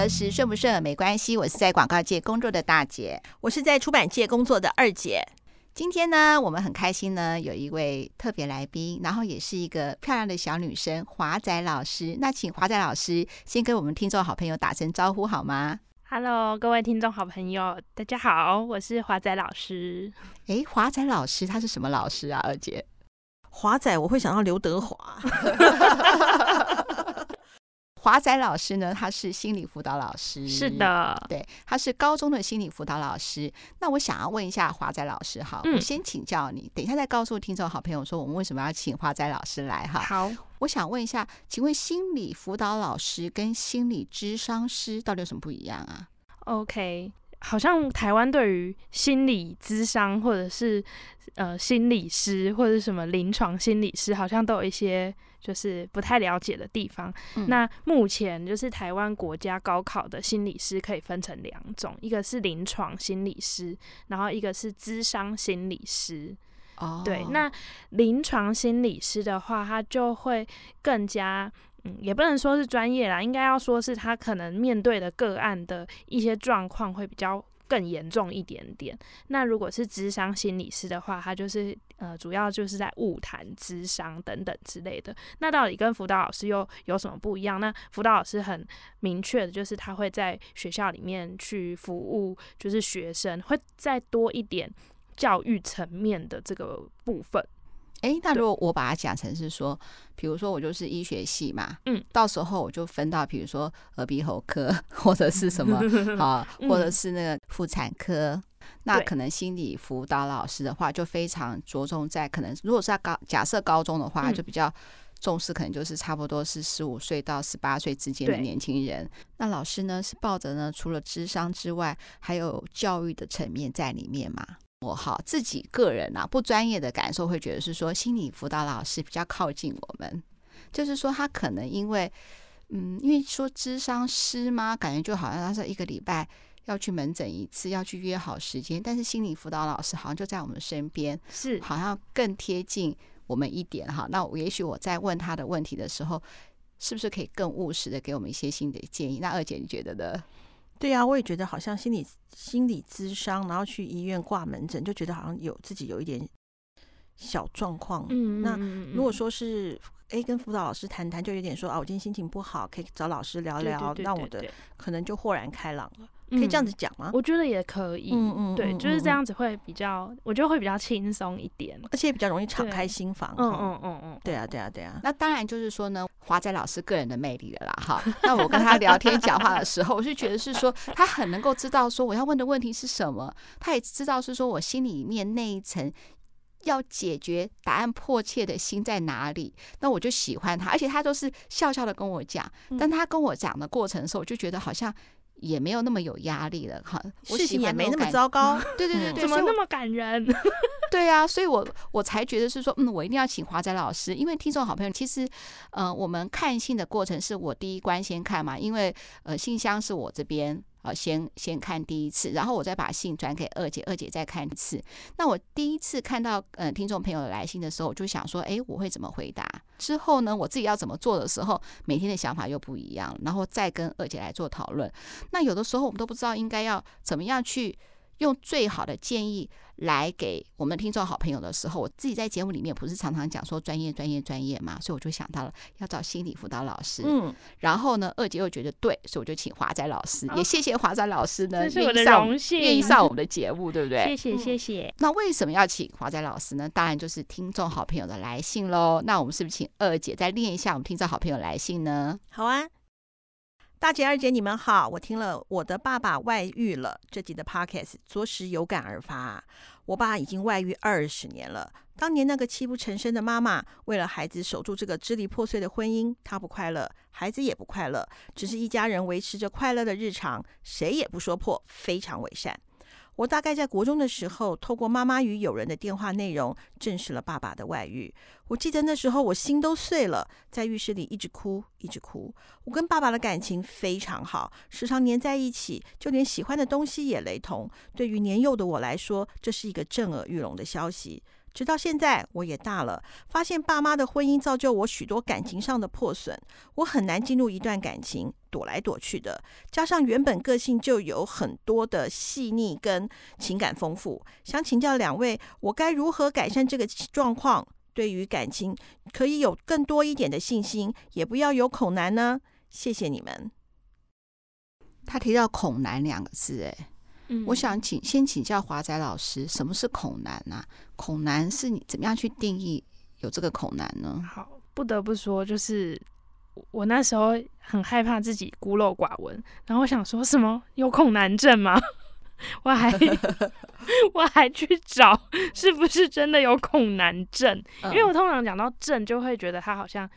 得时，顺不顺没关系。我是在广告界工作的大姐，我是在出版界工作的二姐。今天呢，我们很开心呢，有一位特别来宾，然后也是一个漂亮的小女生，华仔老师。那请华仔老师先跟我们听众好朋友打声招呼好吗？Hello，各位听众好朋友，大家好，我是华仔老师。诶，华仔老师他是什么老师啊？二姐，华仔我会想到刘德华。华仔老师呢，他是心理辅导老师，是的，对，他是高中的心理辅导老师。那我想要问一下华仔老师，哈，我先请教你，等一下再告诉听众好朋友说，我们为什么要请华仔老师来，哈。好，我想问一下，请问心理辅导老师跟心理咨商师到底有什么不一样啊？OK，好像台湾对于心理咨商或者是呃心理师或者什么临床心理师，好像都有一些。就是不太了解的地方。嗯、那目前就是台湾国家高考的心理师可以分成两种，一个是临床心理师，然后一个是咨商心理师。哦，对，那临床心理师的话，他就会更加，嗯，也不能说是专业啦，应该要说是他可能面对的个案的一些状况会比较。更严重一点点。那如果是智商心理师的话，他就是呃，主要就是在物谈、智商等等之类的。那到底跟辅导老师又有什么不一样？那辅导老师很明确的就是他会在学校里面去服务，就是学生会再多一点教育层面的这个部分。哎，那如果我把它讲成是说，比如说我就是医学系嘛，嗯，到时候我就分到，比如说耳鼻喉科 或者是什么 啊，或者是那个妇产科，嗯、那可能心理辅导老师的话就非常着重在可能，如果是在高假设高中的话，就比较重视，可能就是差不多是十五岁到十八岁之间的年轻人。那老师呢是抱着呢，除了智商之外，还有教育的层面在里面嘛？我哈自己个人啊，不专业的感受会觉得是说，心理辅导老师比较靠近我们，就是说他可能因为，嗯，因为说智商师嘛，感觉就好像他是一个礼拜要去门诊一次，要去约好时间，但是心理辅导老师好像就在我们身边，是好像更贴近我们一点哈。那我也许我在问他的问题的时候，是不是可以更务实的给我们一些新的建议？那二姐你觉得呢？对呀、啊，我也觉得好像心理心理咨商，然后去医院挂门诊，就觉得好像有自己有一点小状况。嗯，那如果说是诶跟辅导老师谈谈，就有点说啊，我今天心情不好，可以找老师聊聊，让我的可能就豁然开朗了。可以这样子讲吗？我觉得也可以。嗯嗯，对，就是这样子会比较，我觉得会比较轻松一点，而且比较容易敞开心房。嗯嗯嗯嗯，对啊对啊对啊。那当然就是说呢，华仔老师个人的魅力了啦哈。那我跟他聊天讲话的时候，我是觉得是说他很能够知道说我要问的问题是什么，他也知道是说我心里面那一层要解决答案迫切的心在哪里。那我就喜欢他，而且他都是笑笑的跟我讲。但他跟我讲的过程的时候，我就觉得好像。也没有那么有压力了哈，事情也没那么糟糕。对对对对，怎么那么感人？对啊，所以我我才觉得是说，嗯，我一定要请华仔老师，因为听众好朋友，其实，呃，我们看信的过程是我第一关先看嘛，因为呃，信箱是我这边。好，先先看第一次，然后我再把信转给二姐，二姐再看一次。那我第一次看到呃听众朋友来信的时候，我就想说，哎，我会怎么回答？之后呢，我自己要怎么做的时候，每天的想法又不一样，然后再跟二姐来做讨论。那有的时候我们都不知道应该要怎么样去用最好的建议。来给我们听众好朋友的时候，我自己在节目里面不是常常讲说专业专业专业嘛，所以我就想到了要找心理辅导老师。嗯，然后呢，二姐又觉得对，所以我就请华仔老师，也谢谢华仔老师呢，这是我的荣幸，愿意上我们的节目，对不对？谢谢谢谢。那为什么要请华仔老师呢？当然就是听众好朋友的来信喽。那我们是不是请二姐再念一下我们听众好朋友来信呢？好啊。大姐、二姐，你们好！我听了我的爸爸外遇了这集的 podcast，着实有感而发。我爸已经外遇二十年了，当年那个泣不成声的妈妈，为了孩子守住这个支离破碎的婚姻，她不快乐，孩子也不快乐，只是一家人维持着快乐的日常，谁也不说破，非常伪善。我大概在国中的时候，透过妈妈与友人的电话内容，证实了爸爸的外遇。我记得那时候我心都碎了，在浴室里一直哭，一直哭。我跟爸爸的感情非常好，时常黏在一起，就连喜欢的东西也雷同。对于年幼的我来说，这是一个震耳欲聋的消息。直到现在，我也大了，发现爸妈的婚姻造就我许多感情上的破损，我很难进入一段感情，躲来躲去的。加上原本个性就有很多的细腻跟情感丰富，想请教两位，我该如何改善这个状况？对于感情，可以有更多一点的信心，也不要有恐男呢？谢谢你们。他提到“恐男”两个字，哎。我想请先请教华仔老师，什么是恐男啊？恐男是你怎么样去定义有这个恐男呢？好，不得不说，就是我那时候很害怕自己孤陋寡闻，然后我想说什么有恐男症吗？我还 我还去找是不是真的有恐男症，因为我通常讲到症就会觉得他好像。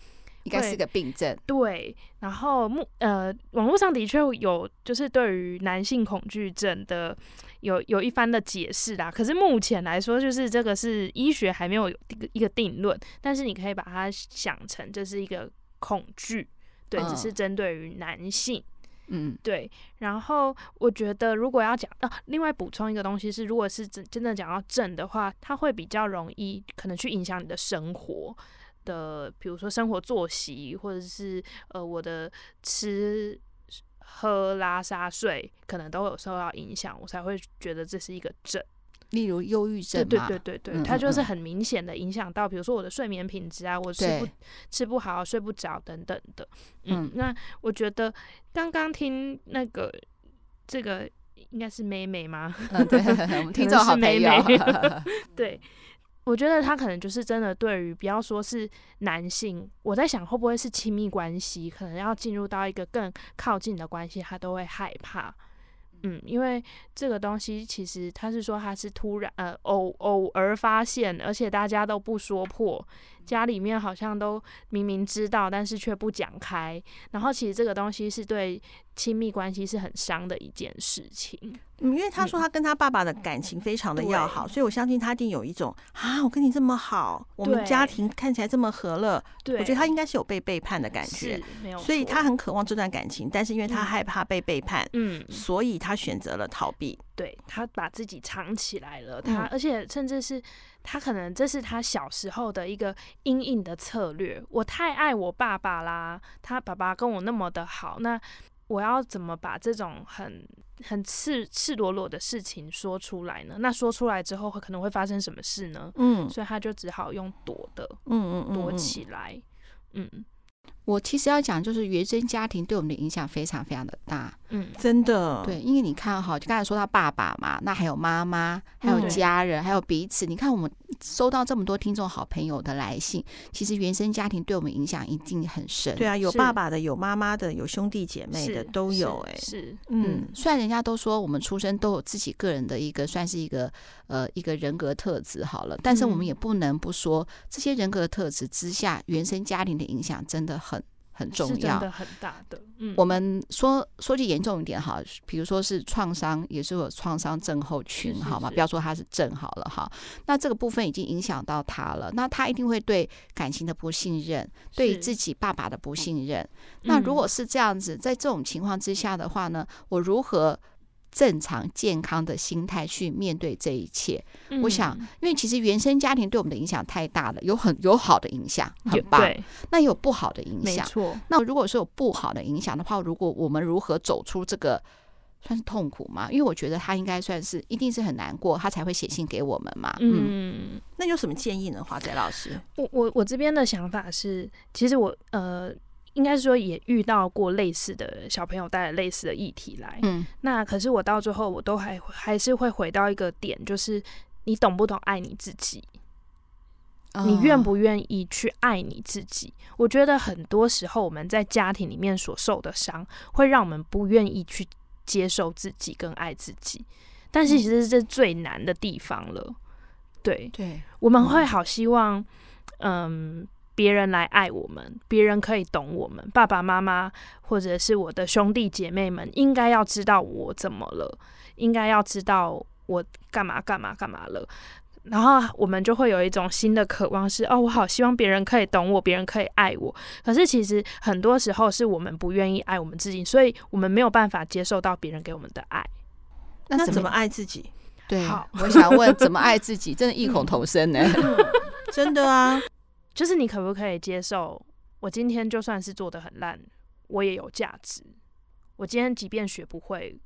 应该是个病症，对。然后目呃，网络上的确有，就是对于男性恐惧症的有有一番的解释啦。可是目前来说，就是这个是医学还没有一个一个定论。但是你可以把它想成这是一个恐惧，对，只是针对于男性，嗯，对。然后我觉得，如果要讲啊，另外补充一个东西是，如果是真真的讲到症的话，它会比较容易可能去影响你的生活。的，比如说生活作息，或者是呃，我的吃喝拉撒睡，可能都有受到影响，我才会觉得这是一个症。例如忧郁症，对对对对对，它就是很明显的影响到，比如说我的睡眠品质啊，我吃不吃不好，睡不着等等的。嗯，那我觉得刚刚听那个这个应该是妹妹吗？嗯，对，我们听众好朋友，对。我觉得他可能就是真的，对于不要说是男性，我在想会不会是亲密关系，可能要进入到一个更靠近的关系，他都会害怕。嗯，因为这个东西其实他是说他是突然呃偶偶尔发现，而且大家都不说破，家里面好像都明明知道，但是却不讲开。然后其实这个东西是对亲密关系是很伤的一件事情。嗯，因为他说他跟他爸爸的感情非常的要好，嗯、所以我相信他一定有一种啊，我跟你这么好，我们家庭看起来这么和乐，对，我觉得他应该是有被背叛的感觉，没有，所以他很渴望这段感情，但是因为他害怕被背叛，嗯，所以他选择了逃避。对，他把自己藏起来了，他、嗯、而且甚至是他可能这是他小时候的一个阴影的策略。我太爱我爸爸啦，他爸爸跟我那么的好，那我要怎么把这种很很赤赤裸裸的事情说出来呢？那说出来之后会可能会发生什么事呢？嗯，所以他就只好用躲的，嗯嗯，躲起来，嗯。我其实要讲，就是原生家庭对我们的影响非常非常的大，嗯，真的，对，因为你看哈，就刚才说到爸爸嘛，那还有妈妈，还有家人，嗯、还有彼此。你看我们收到这么多听众好朋友的来信，其实原生家庭对我们影响一定很深。对啊，有爸爸的，有妈妈的，有兄弟姐妹的都有、欸，哎，是，嗯，虽然人家都说我们出生都有自己个人的一个算是一个呃一个人格特质好了，但是我们也不能不说、嗯、这些人格特质之下，原生家庭的影响真的很。很重要，真的很大的。嗯，我们说说句严重一点哈，比如说是创伤，也是有创伤症候群，好吗？不要说他是症好了哈。那这个部分已经影响到他了，那他一定会对感情的不信任，对自己爸爸的不信任。那如果是这样子，在这种情况之下的话呢，我如何？正常健康的心态去面对这一切，嗯、我想，因为其实原生家庭对我们的影响太大了，有很有好的影响，很棒。那有不好的影响，没错。那如果说有不好的影响的话，如果我们如何走出这个算是痛苦吗？因为我觉得他应该算是一定是很难过，他才会写信给我们嘛。嗯，嗯，那有什么建议呢？华仔老师，我我我这边的想法是，其实我呃。应该是说也遇到过类似的小朋友带来类似的议题来，嗯，那可是我到最后我都还还是会回到一个点，就是你懂不懂爱你自己？哦、你愿不愿意去爱你自己？我觉得很多时候我们在家庭里面所受的伤，会让我们不愿意去接受自己跟爱自己，但是其实这是最难的地方了。嗯、对对，我们会好希望，嗯。别人来爱我们，别人可以懂我们，爸爸妈妈或者是我的兄弟姐妹们，应该要知道我怎么了，应该要知道我干嘛干嘛干嘛了。然后我们就会有一种新的渴望是，是哦，我好希望别人可以懂我，别人可以爱我。可是其实很多时候是我们不愿意爱我们自己，所以我们没有办法接受到别人给我们的爱。那怎么爱自己？对，好，我想问，怎么爱自己？真的异口同声呢？真的啊，就是你可不可以接受，我今天就算是做的很烂，我也有价值。我今天即便学不会。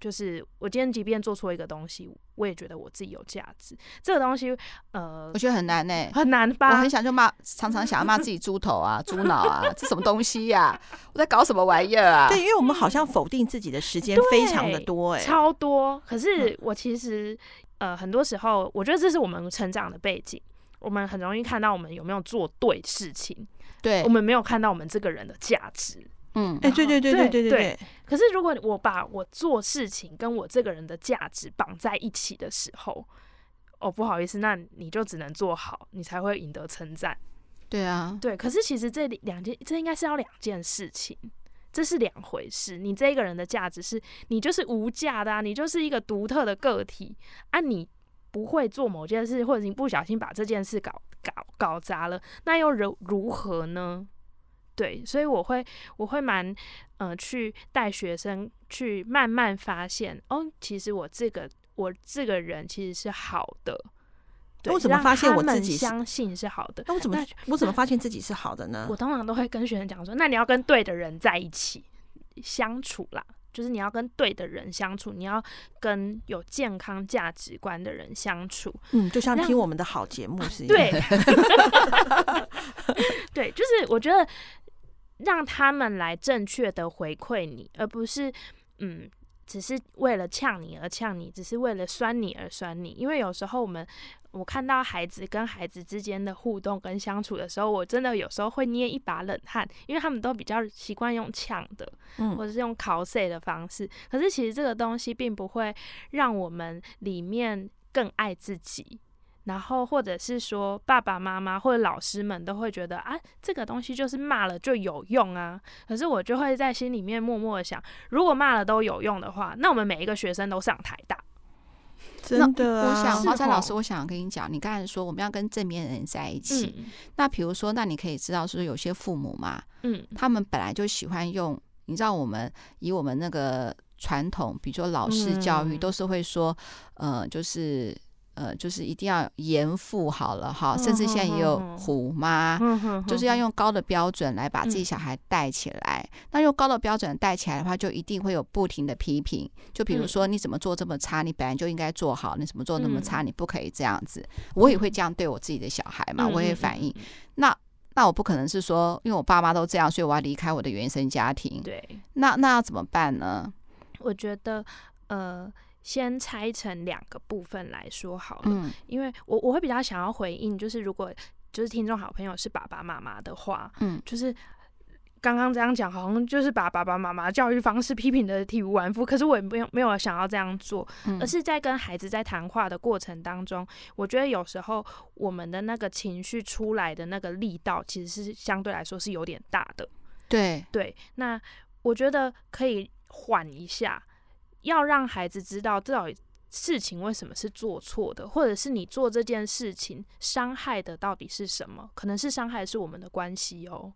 就是我今天即便做错一个东西，我也觉得我自己有价值。这个东西，呃，我觉得很难呢、欸，很难吧？我很想就骂，常常想要骂自己猪头啊、猪脑啊，这什么东西呀、啊？我在搞什么玩意儿啊？对，因为我们好像否定自己的时间非常的多、欸，哎，超多。可是我其实，呃，很多时候，我觉得这是我们成长的背景，我们很容易看到我们有没有做对事情，对，我们没有看到我们这个人的价值。嗯，哎，对对对对对对对。可是如果我把我做事情跟我这个人的价值绑在一起的时候，哦，不好意思，那你就只能做好，你才会赢得称赞。对啊，对。可是其实这两件，这应该是要两件事情，这是两回事。你这个人的价值是你就是无价的啊，你就是一个独特的个体啊，你不会做某件事，或者你不小心把这件事搞搞搞砸了，那又如如何呢？对，所以我会我会蛮呃去带学生去慢慢发现哦，其实我这个我这个人其实是好的。对，我怎么发现我自己相信是好的？那我怎么我怎么发现自己是好的呢？我通常都会跟学生讲说，那你要跟对的人在一起相处啦，就是你要跟对的人相处，你要跟有健康价值观的人相处。嗯，就像听我们的好节目是一样。对，对，就是我觉得。让他们来正确的回馈你，而不是嗯，只是为了呛你而呛你，只是为了酸你而酸你。因为有时候我们我看到孩子跟孩子之间的互动跟相处的时候，我真的有时候会捏一把冷汗，因为他们都比较习惯用呛的，嗯，或者是用考 C 的方式。可是其实这个东西并不会让我们里面更爱自己。然后，或者是说，爸爸妈妈或者老师们都会觉得啊，这个东西就是骂了就有用啊。可是我就会在心里面默默的想，如果骂了都有用的话，那我们每一个学生都上台大。真的啊，我想华山老师，我想跟你讲，你刚才说我们要跟正面的人在一起。嗯、那比如说，那你可以知道说，有些父母嘛，嗯，他们本来就喜欢用，你知道，我们以我们那个传统，比如说老师教育，嗯、都是会说，呃，就是。呃，就是一定要严父好了哈，甚至现在也有虎妈，就是要用高的标准来把自己小孩带起来。那用高的标准带起来的话，就一定会有不停的批评。就比如说，你怎么做这么差？你本来就应该做好。你怎么做那么差？你不可以这样子。我也会这样对我自己的小孩嘛，我也反应。那那我不可能是说，因为我爸妈都这样，所以我要离开我的原生家庭。对，那那要怎么办呢？我觉得，呃。先拆成两个部分来说好了，嗯，因为我我会比较想要回应，就是如果就是听众好朋友是爸爸妈妈的话，嗯，就是刚刚这样讲，好像就是把爸爸妈妈教育方式批评的体无完肤，可是我也没有没有想要这样做，而是在跟孩子在谈话的过程当中，我觉得有时候我们的那个情绪出来的那个力道，其实是相对来说是有点大的，对。对，那我觉得可以缓一下。要让孩子知道，到底事情为什么是做错的，或者是你做这件事情伤害的到底是什么？可能是伤害的是我们的关系哦。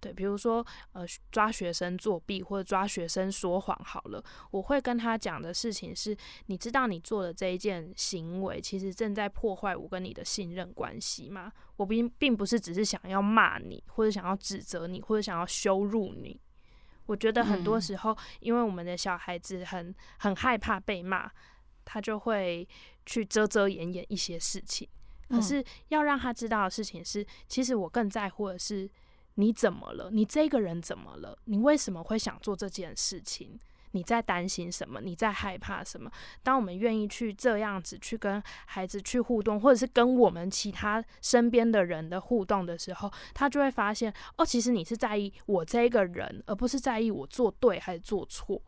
对，比如说呃，抓学生作弊或者抓学生说谎好了，我会跟他讲的事情是：你知道你做的这一件行为，其实正在破坏我跟你的信任关系吗？我并并不是只是想要骂你，或者想要指责你，或者想要羞辱你。我觉得很多时候，因为我们的小孩子很很害怕被骂，他就会去遮遮掩掩一些事情。可是要让他知道的事情是，其实我更在乎的是你怎么了，你这个人怎么了，你为什么会想做这件事情？你在担心什么？你在害怕什么？当我们愿意去这样子去跟孩子去互动，或者是跟我们其他身边的人的互动的时候，他就会发现哦，其实你是在意我这个人，而不是在意我做对还是做错。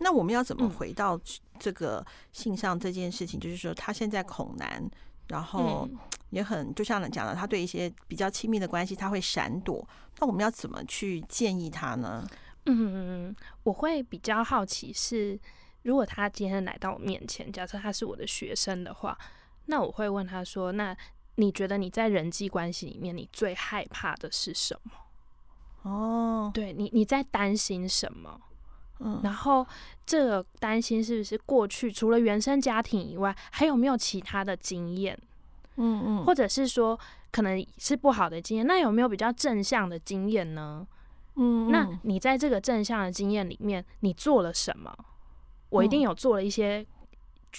那我们要怎么回到这个性上这件事情？嗯、就是说，他现在恐男，然后 也很就像你讲的，他对一些比较亲密的关系他会闪躲。那我们要怎么去建议他呢？嗯，我会比较好奇是，如果他今天来到我面前，假设他是我的学生的话，那我会问他说：“那你觉得你在人际关系里面，你最害怕的是什么？”哦，对你，你在担心什么？嗯，然后这个担心是不是过去除了原生家庭以外，还有没有其他的经验？嗯嗯，或者是说可能是不好的经验，那有没有比较正向的经验呢？嗯，那你在这个正向的经验里面，你做了什么？我一定有做了一些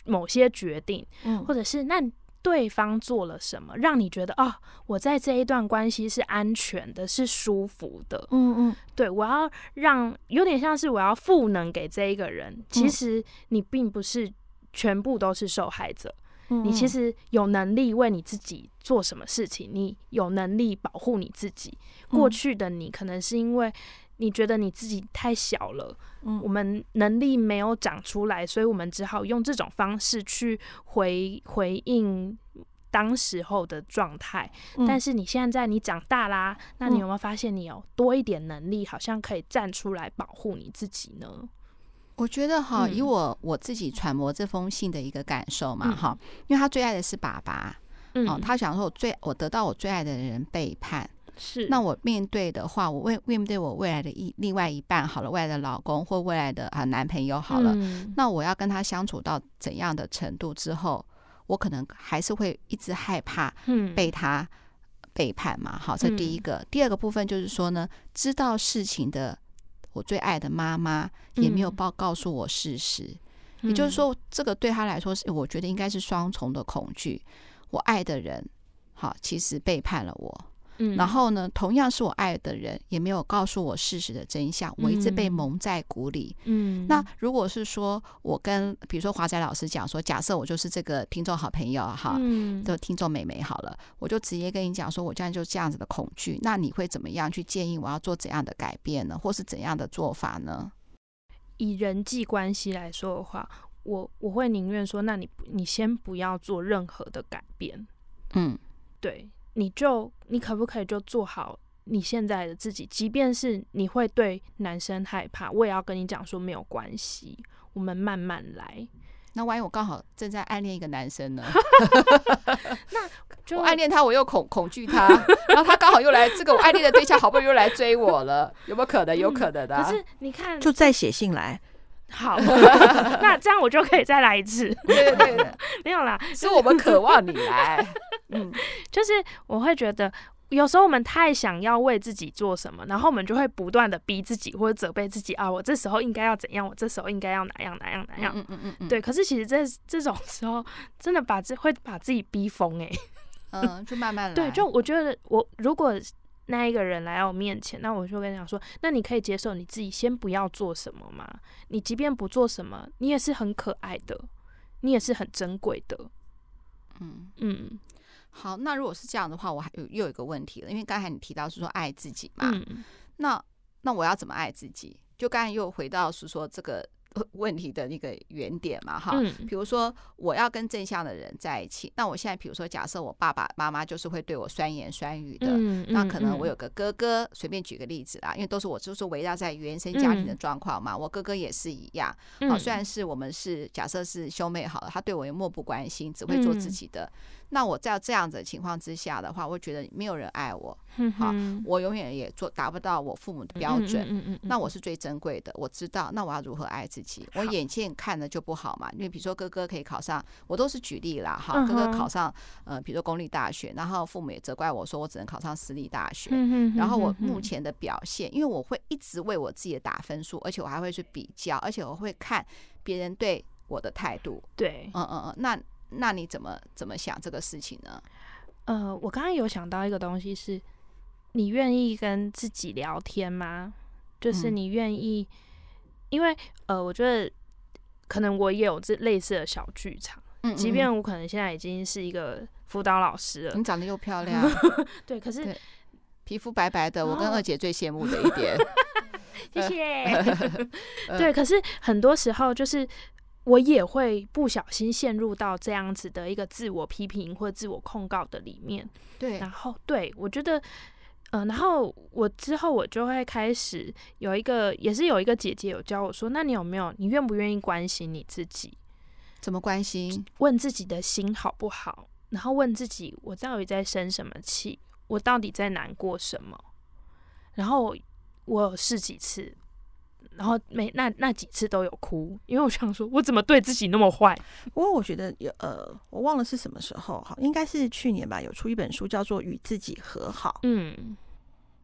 某些决定，嗯，或者是那。对方做了什么，让你觉得哦，我在这一段关系是安全的，是舒服的。嗯嗯，对，我要让有点像是我要赋能给这一个人。其实你并不是全部都是受害者，嗯，你其实有能力为你自己做什么事情，你有能力保护你自己。过去的你可能是因为。你觉得你自己太小了，嗯，我们能力没有长出来，所以我们只好用这种方式去回回应当时候的状态。嗯。但是你现在你长大啦，那你有没有发现你有多一点能力，好像可以站出来保护你自己呢？我觉得哈，以我我自己揣摩这封信的一个感受嘛，哈，嗯，因为他最爱的是爸爸，嗯，哦，他想说我最我得到我最爱的人背叛。是，那我面对的话，我未面对我未来的一另外一半好了，未来的老公或未来的啊男朋友好了，嗯，那我要跟他相处到怎样的程度之后，我可能还是会一直害怕被他背叛嘛。好，这第一个，嗯。第二个部分就是说呢，知道事情的我最爱的妈妈也没有报告诉我事实，嗯，也就是说，这个对他来说是我觉得应该是双重的恐惧。我爱的人，好，其实背叛了我。然后呢，同样是我爱的人，也没有告诉我事实的真相，我一直被蒙在鼓里。嗯，那如果是说我跟比如说华仔老师讲说，假设我就是这个听众好朋友哈，嗯，的听众美眉好了，我就直接跟你讲说，我这样就这样子的恐惧，那你会怎么样去建议我要做怎样的改变呢，或是怎样的做法呢？以人际关系来说的话，我我会宁愿说，那你你先不要做任何的改变。嗯，对。你就你可不可以就做好你现在的自己？即便是你会对男生害怕，我也要跟你讲说没有关系，我们慢慢来。那万一我刚好正在暗恋一个男生呢？那就我暗恋他，我又恐恐惧他，然后他刚好又来，这个我暗恋的对象好不容易又来追我了，有没有可能？有可能的、啊。可是你看，就再写信来。好，那这样我就可以再来一次。对 对对，没有啦，是我们渴望你来。嗯，就是我会觉得，有时候我们太想要为自己做什么，然后我们就会不断的逼自己或者责备自己啊，我这时候应该要怎样，我这时候应该要哪样哪样哪样。嗯嗯嗯嗯。对，可是其实这这种时候，真的把自会把自己逼疯哎。嗯，就慢慢来。对，就我觉得我如果。那一个人来到我面前，那我就跟他讲说：“那你可以接受你自己先不要做什么吗？你即便不做什么，你也是很可爱的，你也是很珍贵的。”嗯嗯，好，那如果是这样的话，我还有又有一个问题了，因为刚才你提到是说爱自己嘛，嗯、那那我要怎么爱自己？就刚才又回到是说这个。问题的那个原点嘛，哈，比如说我要跟正向的人在一起，那我现在比如说假设我爸爸妈妈就是会对我酸言酸语的，那可能我有个哥哥，随便举个例子啦，因为都是我就是围绕在原生家庭的状况嘛，我哥哥也是一样，好，虽然是我们是假设是兄妹好了，他对我也漠不关心，只会做自己的。那我在这样子的情况之下的话，我觉得没有人爱我，好，我永远也做达不到我父母的标准，那我是最珍贵的，我知道，那我要如何爱自己？我眼见看的就不好嘛，因为比如说哥哥可以考上，我都是举例啦，哈，哥哥考上，呃，比如说公立大学，然后父母也责怪我说我只能考上私立大学，然后我目前的表现，因为我会一直为我自己的打分数，而且我还会去比较，而且我会看别人对我的态度，对，嗯嗯嗯，那。那你怎么怎么想这个事情呢？呃，我刚刚有想到一个东西是，你愿意跟自己聊天吗？就是你愿意，嗯、因为呃，我觉得可能我也有这类似的小剧场，嗯，嗯，即便我可能现在已经是一个辅导老师了，你长得又漂亮，对，可是皮肤白白的，我跟二姐最羡慕的一点，谢谢，对，可是很多时候就是。我也会不小心陷入到这样子的一个自我批评或自我控告的里面。对，然后对我觉得，呃，然后我之后我就会开始有一个，也是有一个姐姐有教我说，那你有没有，你愿不愿意关心你自己？怎么关心？问自己的心好不好？然后问自己，我到底在生什么气？我到底在难过什么？然后我有试几次。然后每那那几次都有哭，因为我想说，我怎么对自己那么坏？不过我觉得有呃，我忘了是什么时候哈，应该是去年吧，有出一本书叫做《与自己和好》。嗯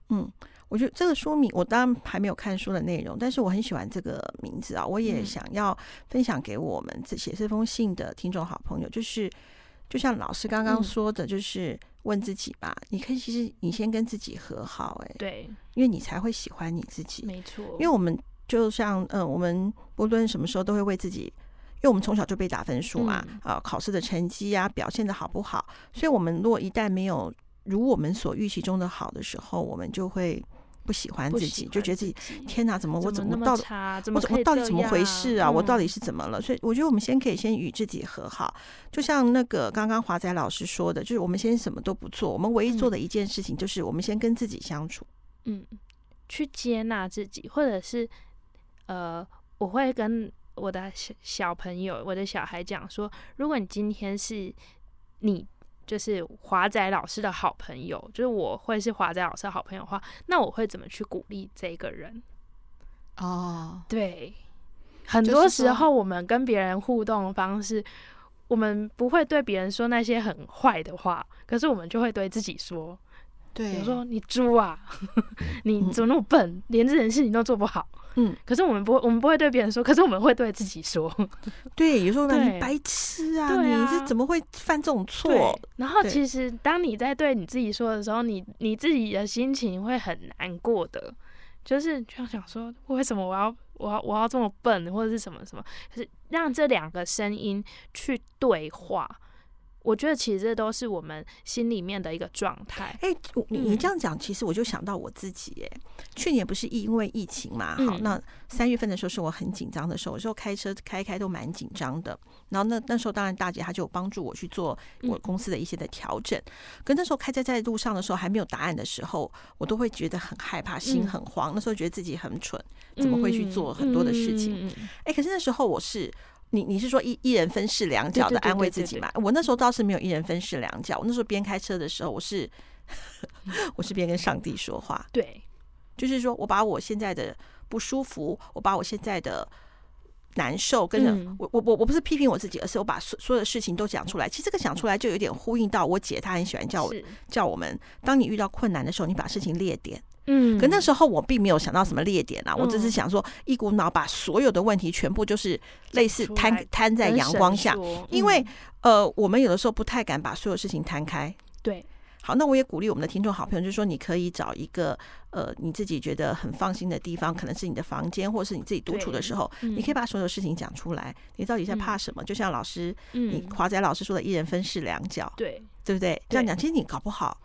嗯，我觉得这个书名我当然还没有看书的内容，但是我很喜欢这个名字啊，我也想要分享给我们这写这封信的听众好朋友，就是就像老师刚刚说的，就是问自己吧，嗯、你可以其实你先跟自己和好、欸，哎，对，因为你才会喜欢你自己，没错，因为我们。就像嗯，我们不论什么时候都会为自己，因为我们从小就被打分数嘛，啊、嗯。呃，考试的成绩啊，表现的好不好，所以我们如果一旦没有如我们所预期中的好的时候，我们就会不喜欢自己，就觉得自己天哪，怎么我怎么，到怎么我到底怎么回事啊？嗯、我到底是怎么了？所以我觉得我们先可以先与自己和好，就像那个刚刚华仔老师说的，就是我们先什么都不做，我们唯一做的一件事情就是我们先跟自己相处，嗯，去接纳自己，或者是。呃，我会跟我的小小朋友、我的小孩讲说，如果你今天是你就是华仔老师的好朋友，就是我会是华仔老师的好朋友的话，那我会怎么去鼓励这个人？哦，对，很多时候我们跟别人互动的方式，我们不会对别人说那些很坏的话，可是我们就会对自己说。对，比如说你猪啊，你怎么那么笨，嗯、连这件事情都做不好。嗯，可是我们不会，我们不会对别人说，可是我们会对自己说。对，有时候你白痴啊，你是怎么会犯这种错？然后其实当你在对你自己说的时候，你你自己的心情会很难过的，就是就想想说，为什么我要我要我要这么笨，或者是什么什么？可是让这两个声音去对话。我觉得其实这都是我们心里面的一个状态。哎、欸，你你这样讲，其实我就想到我自己。哎，去年不是因为疫情嘛？好，那三月份的时候是我很紧张的时候，我时候开车开开都蛮紧张的。然后那那时候，当然大姐她就有帮助我去做我公司的一些的调整。可那时候开在在路上的时候，还没有答案的时候，我都会觉得很害怕，心很慌。那时候觉得自己很蠢，怎么会去做很多的事情？哎，可是那时候我是。你你是说一一人分饰两角的安慰自己吗？我那时候倒是没有一人分饰两角。我那时候边开车的时候，我是 我是边跟上帝说话。对，就是说我把我现在的不舒服，我把我现在的难受，跟着、嗯、我我我我不是批评我自己，而是我把所所有的事情都讲出来。其实这个讲出来就有点呼应到我姐，她很喜欢叫我叫我们，当你遇到困难的时候，你把事情列点。嗯，可那时候我并没有想到什么列点啊，嗯、我只是想说一股脑把所有的问题全部就是类似摊摊在阳光下，嗯、因为呃，我们有的时候不太敢把所有事情摊开。对，好，那我也鼓励我们的听众好朋友，就是说你可以找一个呃你自己觉得很放心的地方，可能是你的房间，或者是你自己独处的时候，嗯、你可以把所有事情讲出来。你到底在怕什么？嗯、就像老师，嗯、你华仔老师说的“一人分饰两角”，对，对不对？这样讲，其实你搞不好。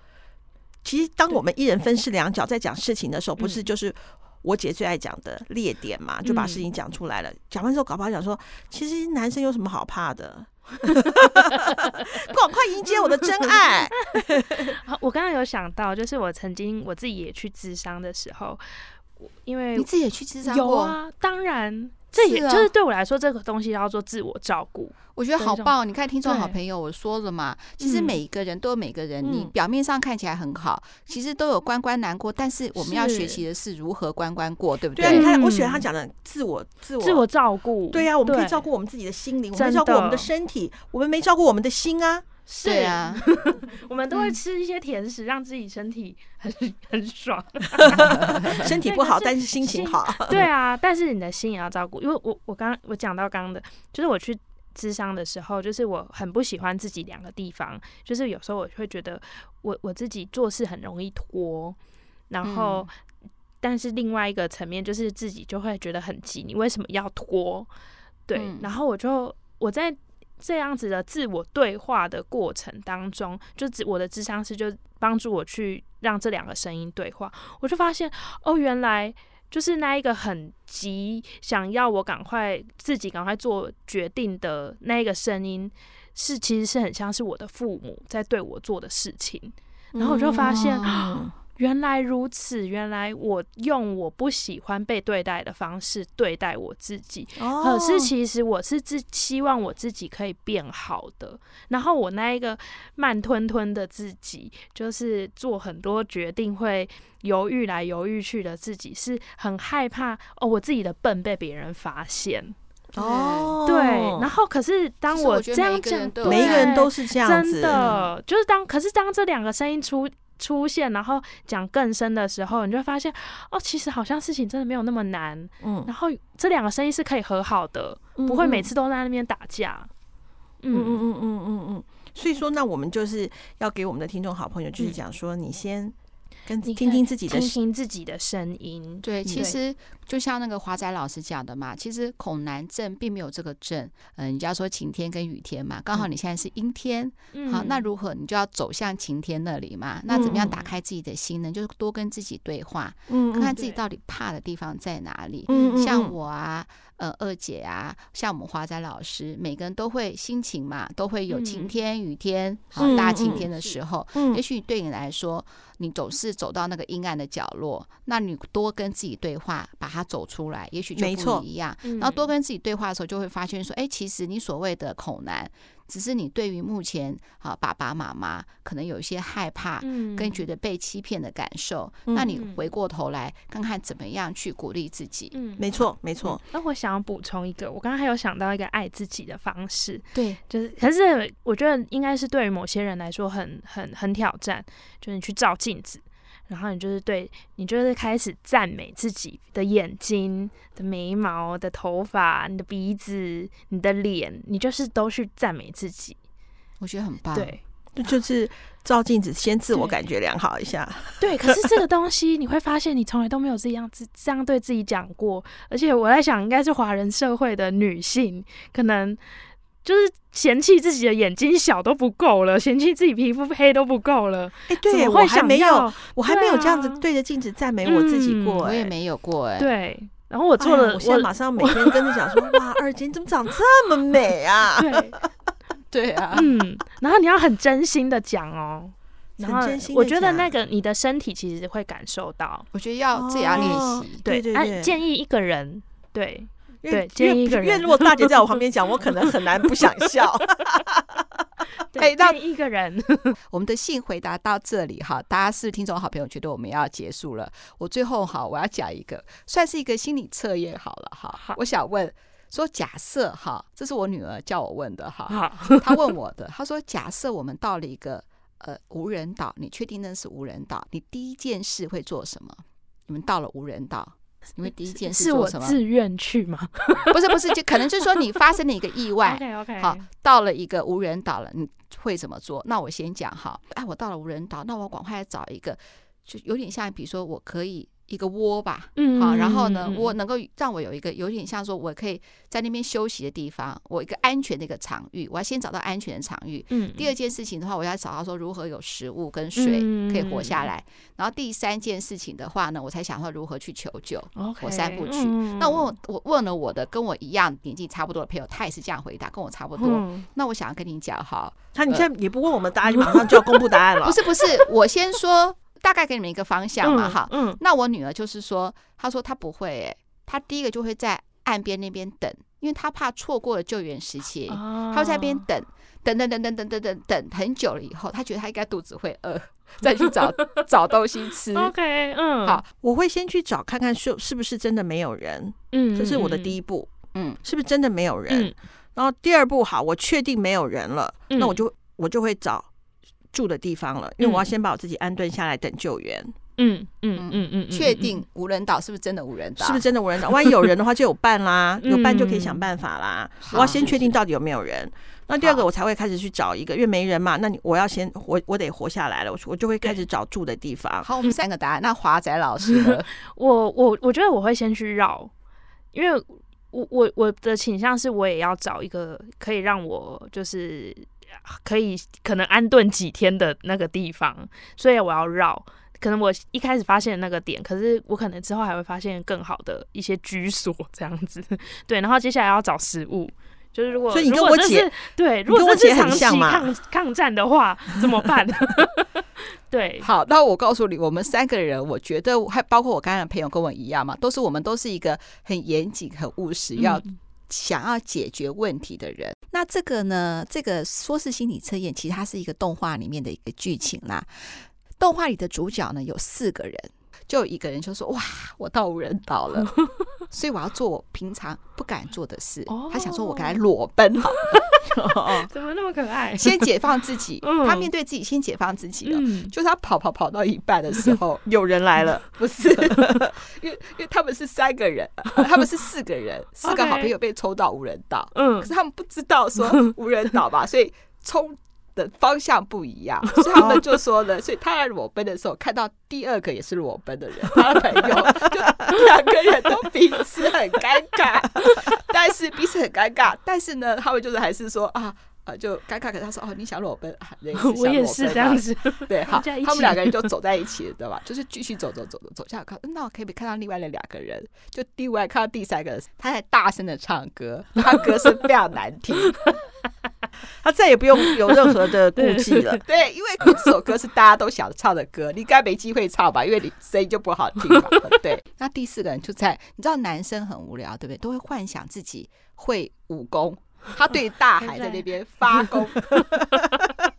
其实，当我们一人分饰两角在讲事情的时候，不是就是我姐最爱讲的列点嘛？就把事情讲出来了。讲完之后，搞不好讲说，其实男生有什么好怕的？赶快迎接我的真爱！我刚刚有想到，就是我曾经我自己也去智商的时候，因为你自己也去智商过？有啊，当然。这也就是对我来说，这个东西叫做自我照顾，我觉得好棒。你看，听众好朋友，我说了嘛，其实每一个人都有每个人，你表面上看起来很好，其实都有关关难过。但是我们要学习的是如何关关过，对不对？对啊，你看，我喜欢他讲的自我、自我、自我照顾。对呀，我们可以照顾我们自己的心灵，我们照顾我们的身体，我们没照顾我们的心啊。是啊，我们都会吃一些甜食，让自己身体很 很爽。身体不好，但是心情好。对啊，但是你的心也要照顾。因为我我刚我讲到刚刚的，就是我去咨商的时候，就是我很不喜欢自己两个地方，就是有时候我会觉得我我自己做事很容易拖，然后但是另外一个层面就是自己就会觉得很急，你为什么要拖？对，然后我就我在。这样子的自我对话的过程当中，就我的智商师就帮助我去让这两个声音对话，我就发现哦，原来就是那一个很急，想要我赶快自己赶快做决定的那一个声音，是其实是很像是我的父母在对我做的事情，然后我就发现。嗯原来如此，原来我用我不喜欢被对待的方式对待我自己，哦、可是其实我是自希望我自己可以变好的。然后我那一个慢吞吞的自己，就是做很多决定会犹豫来犹豫去的自己，是很害怕哦，我自己的笨被别人发现。哦，对。然后可是当我这样讲，每一个人都是这样子，真的就是当可是当这两个声音出。出现，然后讲更深的时候，你就会发现，哦，其实好像事情真的没有那么难。嗯，然后这两个声音是可以和好的，嗯、不会每次都在那边打架。嗯嗯嗯嗯嗯嗯。所以说，那我们就是要给我们的听众好朋友，就是讲说，你先。跟听听自己的，听听自己的声音。对，其实就像那个华仔老师讲的嘛，其实恐男症并没有这个症。嗯，人家说晴天跟雨天嘛，刚好你现在是阴天，嗯、好，那如何你就要走向晴天那里嘛？那怎么样打开自己的心呢？就是多跟自己对话，嗯，看看自己到底怕的地方在哪里。嗯，像我啊。呃，二姐啊，像我们华仔老师，每个人都会心情嘛，都会有晴天、雨天、好、嗯、大晴天的时候。也许对你来说，你总是走到那个阴暗的角落，那你多跟自己对话，把它走出来，也许就不一样。然后多跟自己对话的时候，就会发现说，哎、欸，其实你所谓的恐男。只是你对于目前啊爸爸妈妈可能有一些害怕，跟觉得被欺骗的感受，嗯、那你回过头来看看怎么样去鼓励自己。嗯，没错没错。那我想要补充一个，我刚刚还有想到一个爱自己的方式，对，就是可是我觉得应该是对于某些人来说很很很挑战，就是你去照镜子。然后你就是对，你就是开始赞美自己的眼睛、的眉毛、的头发、你的鼻子、你的脸，你就是都去赞美自己。我觉得很棒。对，就是照镜子，先自我感觉良好一下。对，可是这个东西你会发现，你从来都没有这样子这样对自己讲过。而且我在想，应该是华人社会的女性可能。就是嫌弃自己的眼睛小都不够了，嫌弃自己皮肤黑都不够了。哎、欸，对，我还没有，我还没有这样子对着镜子赞美我自己过、欸，我也没有过、欸，哎。对，然后我做了，我现在马上每天跟着讲说，哇，二姐你怎么长这么美啊？对，对啊，嗯，然后你要很真心的讲哦，然后我觉得那个你的身体其实会感受到，我觉得要自己要练习、哦，对对对，对、啊，建议一个人，对。对，建议一个人。因为如果大姐在我旁边 讲，我可能很难不想笑。对，建议一个人。我们的信回答到这里哈，大家是听众好朋友，觉得我们要结束了。我最后哈，我要讲一个，算是一个心理测验好了哈。好，我想问说，假设哈，这是我女儿叫我问的哈，她问我的，她说，假设我们到了一个呃无人岛，你确定那是无人岛？你第一件事会做什么？你们到了无人岛。因为第一件事？是我自愿去吗？不是不是，就可能就是说你发生了一个意外。OK OK。好，到了一个无人岛了，你会怎么做？那我先讲哈。哎，我到了无人岛，那我赶快找一个，就有点像，比如说我可以。一个窝吧，嗯，好，然后呢，我能够让我有一个有点像说，我可以在那边休息的地方，我一个安全的一个场域，我要先找到安全的场域。嗯，第二件事情的话，我要找到说如何有食物跟水可以活下来。然后第三件事情的话呢，我才想到如何去求救。我三部曲。那我问我问了我的跟我一样年纪差不多的朋友，他也是这样回答，跟我差不多。那我想要跟你讲哈，他你现在也不问我们答案，就 马上就要公布答案了。不是不是，我先说。大概给你们一个方向嘛，哈、嗯，嗯、那我女儿就是说，她说她不会、欸，诶，她第一个就会在岸边那边等，因为她怕错过了救援时期，她会在那边等，等等等等等等等等很久了以后，她觉得她应该肚子会饿，再去找 找东西吃。OK，嗯，好，我会先去找看看是是不是真的没有人，嗯，这是我的第一步，嗯，是不是真的没有人？嗯、然后第二步，好，我确定没有人了，嗯、那我就我就会找。住的地方了，因为我要先把我自己安顿下来等救援。嗯嗯嗯嗯，确定无人岛是不是真的无人岛？是不是真的无人岛？万一有人的话，就有伴啦，有伴就可以想办法啦。我要先确定到底有没有人，那第二个我才会开始去找一个，因为没人嘛，那你我要先我，我得活下来了，我我就会开始找住的地方。好，我们三个答案。那华仔老师？我我我觉得我会先去绕，因为我我我的倾向是我也要找一个可以让我就是。可以可能安顿几天的那个地方，所以我要绕。可能我一开始发现那个点，可是我可能之后还会发现更好的一些居所这样子。对，然后接下来要找食物，就是如果所以你跟我姐对，如果这是长期抗抗战的话，怎么办？对，好，那我告诉你，我们三个人，我觉得还包括我刚才的朋友跟我一样嘛，都是我们都是一个很严谨、很务实，要想要解决问题的人。那这个呢，这个说是心理测验，其实它是一个动画里面的一个剧情啦。动画里的主角呢，有四个人。就一个人就说：“哇，我到无人岛了，所以我要做我平常不敢做的事。他想说，我该裸奔，怎么那么可爱？先解放自己，他面对自己，先解放自己了。就是他跑跑跑到一半的时候，有人来了，不是，因为因为他们是三个人，他们是四个人，四个好朋友被抽到无人岛，嗯，可是他们不知道说无人岛吧，所以冲。”的方向不一样，所以他们就说了，所以他在裸奔的时候看到第二个也是裸奔的人，他的朋友就两个人都彼此很尴尬，但是彼此很尴尬，但是呢，他们就是还是说啊啊就尴尬，可是他说哦，你想裸奔，啊、我也是这样子，对，好，他们两个人就走在一起了，对吧？就是继续走走走走走下来看，那我可以看到另外的两个人，就另外看到第三个人，他在大声的唱歌，他歌声非常难听。他再也不用有任何的顾忌了，对，因为这首歌是大家都想唱的歌，你应该没机会唱吧？因为你声音就不好听嘛。对，那第四个人就在，你知道男生很无聊，对不对？都会幻想自己会武功，他对大海在那边发功。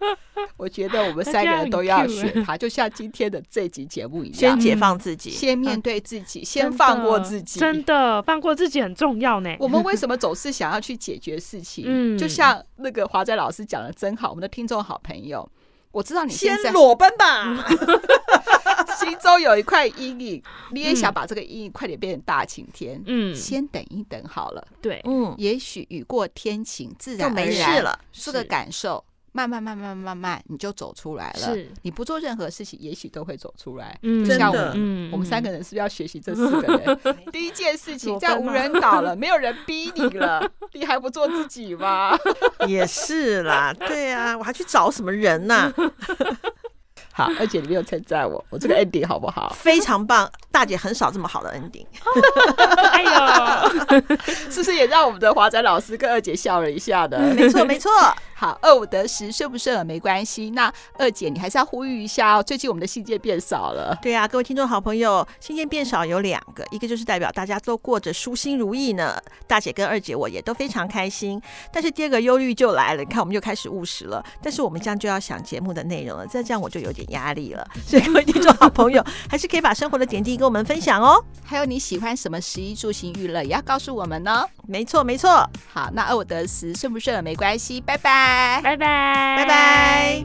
我觉得我们三个人都要学他，就像今天的这集节目一样，先解放自己，先面对自己，先放过自己，真的放过自己很重要呢。我们为什么总是想要去解决事情？嗯，就像那个华仔老师讲的真好，我们的听众好朋友，我知道你现在先裸奔吧，心中有一块阴影，你也想把这个阴影快点变成大晴天。嗯，先等一等好了。对，嗯，也许雨过天晴，自然而然没事了，这个感受。慢慢慢慢慢慢，你就走出来了。是，你不做任何事情，也许都会走出来。嗯，就像我们，嗯，我们三个人是不是要学习这四个人？第一件事情，在无人岛了，没有人逼你了，你还不做自己吗？也是啦，对啊，我还去找什么人呢？好，二姐，你没有称赞我，我这个 ending 好不好？非常棒，大姐很少这么好的 ending。哎呦，是不是也让我们的华仔老师跟二姐笑了一下的？没错，没错。好，二五得十，顺不顺耳没关系。那二姐，你还是要呼吁一下哦。最近我们的信件变少了。对啊，各位听众好朋友，信件变少有两个，一个就是代表大家都过着舒心如意呢。大姐跟二姐我也都非常开心。但是第二个忧虑就来了，你看我们就开始务实了。但是我们这样就要想节目的内容了，再这样我就有点压力了。所以各位听众好朋友，还是可以把生活的点滴跟我们分享哦。还有你喜欢什么食衣住行娱乐，也要告诉我们哦。没错，没错。好，那二五得十，顺不顺耳没关系。拜拜拜。拜拜，拜拜。